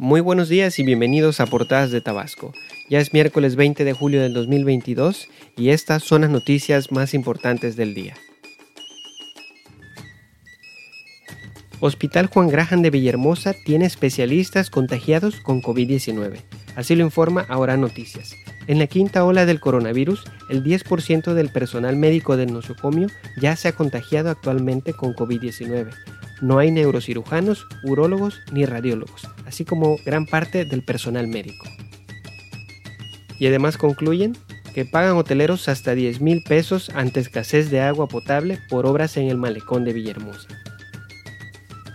Muy buenos días y bienvenidos a Portadas de Tabasco. Ya es miércoles 20 de julio del 2022 y estas son las noticias más importantes del día. Hospital Juan Graham de Villahermosa tiene especialistas contagiados con COVID-19. Así lo informa Ahora Noticias. En la quinta ola del coronavirus, el 10% del personal médico del nosocomio ya se ha contagiado actualmente con COVID-19 no hay neurocirujanos, urólogos ni radiólogos, así como gran parte del personal médico. Y además concluyen que pagan hoteleros hasta 10 mil pesos ante escasez de agua potable por obras en el malecón de Villahermosa.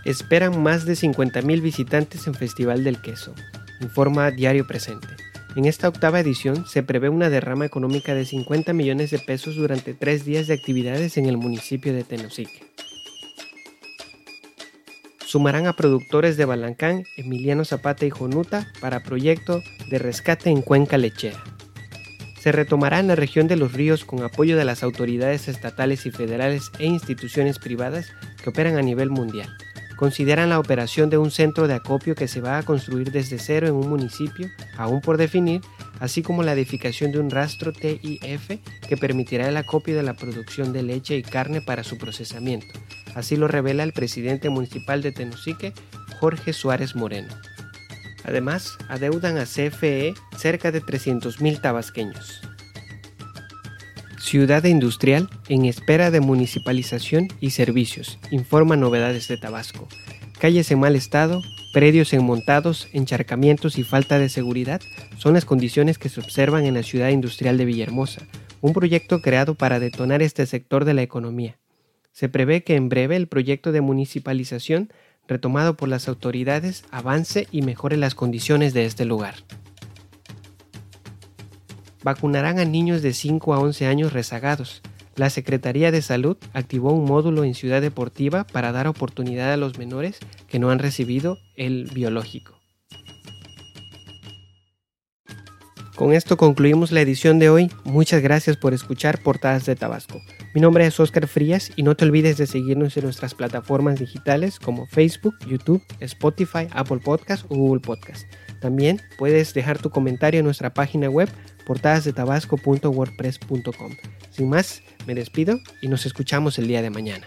Esperan más de 50 mil visitantes en Festival del Queso, informa Diario Presente. En esta octava edición se prevé una derrama económica de 50 millones de pesos durante tres días de actividades en el municipio de Tenosique sumarán a productores de Balancán, Emiliano Zapata y Jonuta para proyecto de rescate en cuenca lechera. Se retomará en la región de los ríos con apoyo de las autoridades estatales y federales e instituciones privadas que operan a nivel mundial. Consideran la operación de un centro de acopio que se va a construir desde cero en un municipio, aún por definir, así como la edificación de un rastro TIF que permitirá el acopio de la producción de leche y carne para su procesamiento, Así lo revela el presidente municipal de Tenosique, Jorge Suárez Moreno. Además, adeudan a CFE cerca de 300.000 tabasqueños. Ciudad industrial en espera de municipalización y servicios, informa Novedades de Tabasco. Calles en mal estado, predios enmontados, encharcamientos y falta de seguridad son las condiciones que se observan en la ciudad industrial de Villahermosa, un proyecto creado para detonar este sector de la economía. Se prevé que en breve el proyecto de municipalización retomado por las autoridades avance y mejore las condiciones de este lugar. Vacunarán a niños de 5 a 11 años rezagados. La Secretaría de Salud activó un módulo en Ciudad Deportiva para dar oportunidad a los menores que no han recibido el biológico. Con esto concluimos la edición de hoy. Muchas gracias por escuchar Portadas de Tabasco. Mi nombre es Oscar Frías y no te olvides de seguirnos en nuestras plataformas digitales como Facebook, YouTube, Spotify, Apple Podcast o Google Podcast. También puedes dejar tu comentario en nuestra página web portadasdetabasco.wordpress.com. Sin más, me despido y nos escuchamos el día de mañana.